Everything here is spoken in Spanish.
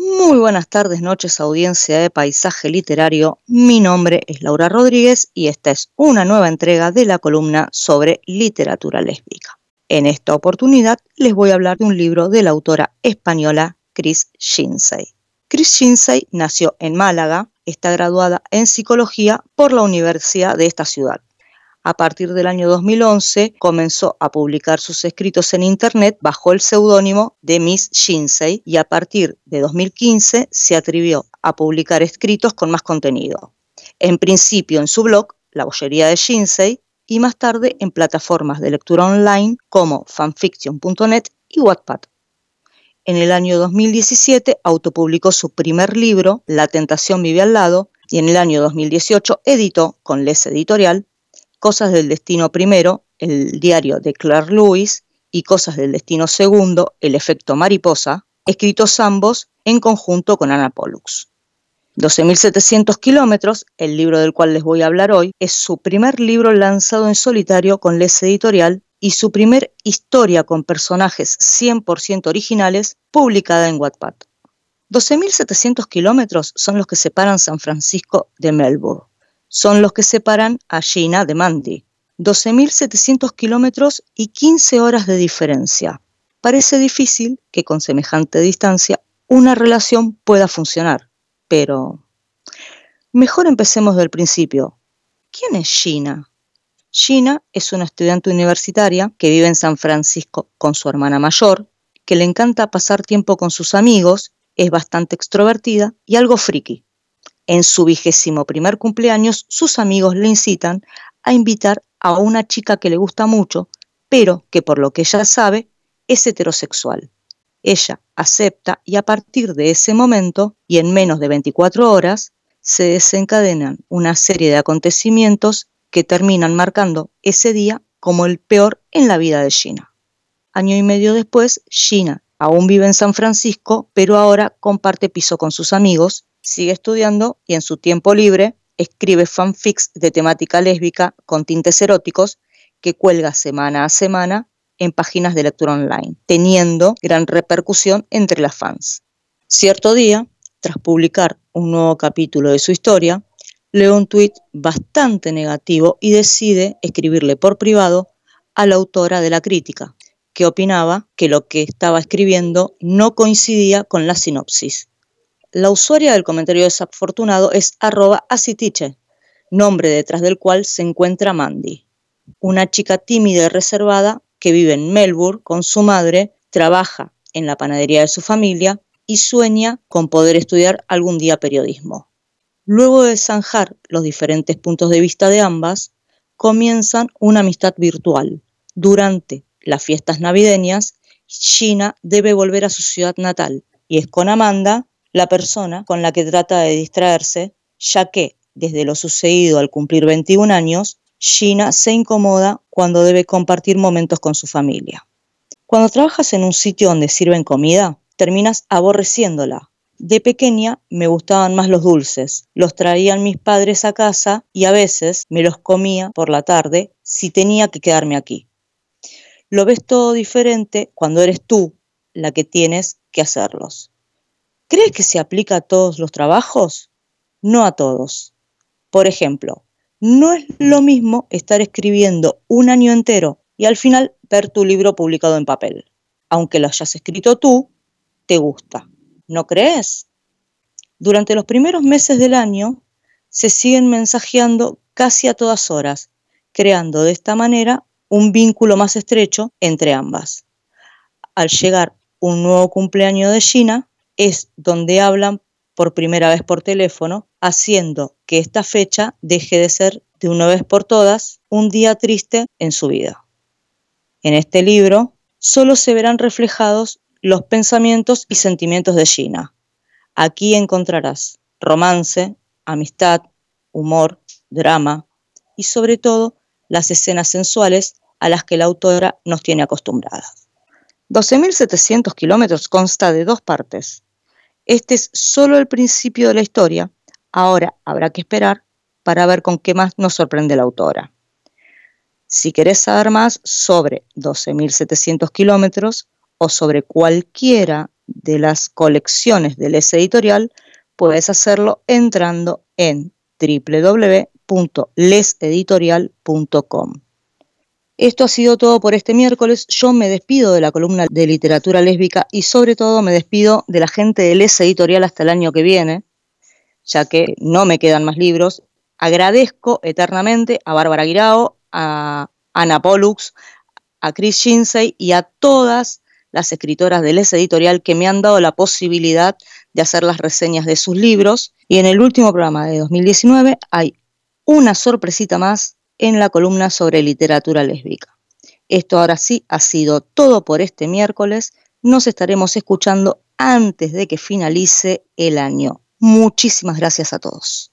Muy buenas tardes, noches, audiencia de Paisaje Literario. Mi nombre es Laura Rodríguez y esta es una nueva entrega de la columna sobre literatura lésbica. En esta oportunidad les voy a hablar de un libro de la autora española Chris Shinsey. Chris Shinsey nació en Málaga, está graduada en psicología por la Universidad de esta ciudad a partir del año 2011 comenzó a publicar sus escritos en Internet bajo el seudónimo de Miss Shinsei y a partir de 2015 se atrevió a publicar escritos con más contenido. En principio en su blog, La Bollería de Shinsei, y más tarde en plataformas de lectura online como fanfiction.net y Wattpad. En el año 2017 autopublicó su primer libro, La tentación vive al lado, y en el año 2018 editó con Les Editorial Cosas del Destino primero, el diario de Claire Lewis, y Cosas del Destino segundo, El efecto mariposa, escritos ambos en conjunto con Ana Pollux. 12.700 kilómetros, el libro del cual les voy a hablar hoy, es su primer libro lanzado en solitario con Les Editorial y su primer historia con personajes 100% originales publicada en Wattpad. 12.700 kilómetros son los que separan San Francisco de Melbourne son los que separan a Gina de Mandy. 12.700 kilómetros y 15 horas de diferencia. Parece difícil que con semejante distancia una relación pueda funcionar, pero mejor empecemos del principio. ¿Quién es Gina? Gina es una estudiante universitaria que vive en San Francisco con su hermana mayor, que le encanta pasar tiempo con sus amigos, es bastante extrovertida y algo friki. En su vigésimo primer cumpleaños, sus amigos le incitan a invitar a una chica que le gusta mucho, pero que por lo que ella sabe es heterosexual. Ella acepta y a partir de ese momento, y en menos de 24 horas, se desencadenan una serie de acontecimientos que terminan marcando ese día como el peor en la vida de Gina. Año y medio después, Gina aún vive en San Francisco, pero ahora comparte piso con sus amigos sigue estudiando y en su tiempo libre escribe fanfics de temática lésbica con tintes eróticos que cuelga semana a semana en páginas de lectura online, teniendo gran repercusión entre las fans. Cierto día, tras publicar un nuevo capítulo de su historia, lee un tuit bastante negativo y decide escribirle por privado a la autora de la crítica, que opinaba que lo que estaba escribiendo no coincidía con la sinopsis. La usuaria del comentario desafortunado es arroba nombre detrás del cual se encuentra Mandy, una chica tímida y reservada que vive en Melbourne con su madre, trabaja en la panadería de su familia y sueña con poder estudiar algún día periodismo. Luego de zanjar los diferentes puntos de vista de ambas, comienzan una amistad virtual. Durante las fiestas navideñas, Gina debe volver a su ciudad natal y es con Amanda la persona con la que trata de distraerse, ya que, desde lo sucedido al cumplir 21 años, Gina se incomoda cuando debe compartir momentos con su familia. Cuando trabajas en un sitio donde sirven comida, terminas aborreciéndola. De pequeña me gustaban más los dulces, los traían mis padres a casa y a veces me los comía por la tarde si tenía que quedarme aquí. Lo ves todo diferente cuando eres tú la que tienes que hacerlos. ¿Crees que se aplica a todos los trabajos? No a todos. Por ejemplo, no es lo mismo estar escribiendo un año entero y al final ver tu libro publicado en papel. Aunque lo hayas escrito tú, te gusta. ¿No crees? Durante los primeros meses del año se siguen mensajeando casi a todas horas, creando de esta manera un vínculo más estrecho entre ambas. Al llegar un nuevo cumpleaños de Gina, es donde hablan por primera vez por teléfono, haciendo que esta fecha deje de ser de una vez por todas un día triste en su vida. En este libro solo se verán reflejados los pensamientos y sentimientos de Gina. Aquí encontrarás romance, amistad, humor, drama y sobre todo las escenas sensuales a las que la autora nos tiene acostumbradas. 12.700 kilómetros consta de dos partes. Este es solo el principio de la historia. Ahora habrá que esperar para ver con qué más nos sorprende la autora. Si querés saber más sobre 12.700 kilómetros o sobre cualquiera de las colecciones del S Editorial, puedes hacerlo entrando en www.leseditorial.com. Esto ha sido todo por este miércoles. Yo me despido de la columna de literatura lésbica y sobre todo me despido de la gente del S Editorial hasta el año que viene, ya que no me quedan más libros. Agradezco eternamente a Bárbara Guirao, a Ana Pollux, a Chris Shinsey y a todas las escritoras del S Editorial que me han dado la posibilidad de hacer las reseñas de sus libros. Y en el último programa de 2019 hay una sorpresita más en la columna sobre literatura lésbica. Esto ahora sí ha sido todo por este miércoles. Nos estaremos escuchando antes de que finalice el año. Muchísimas gracias a todos.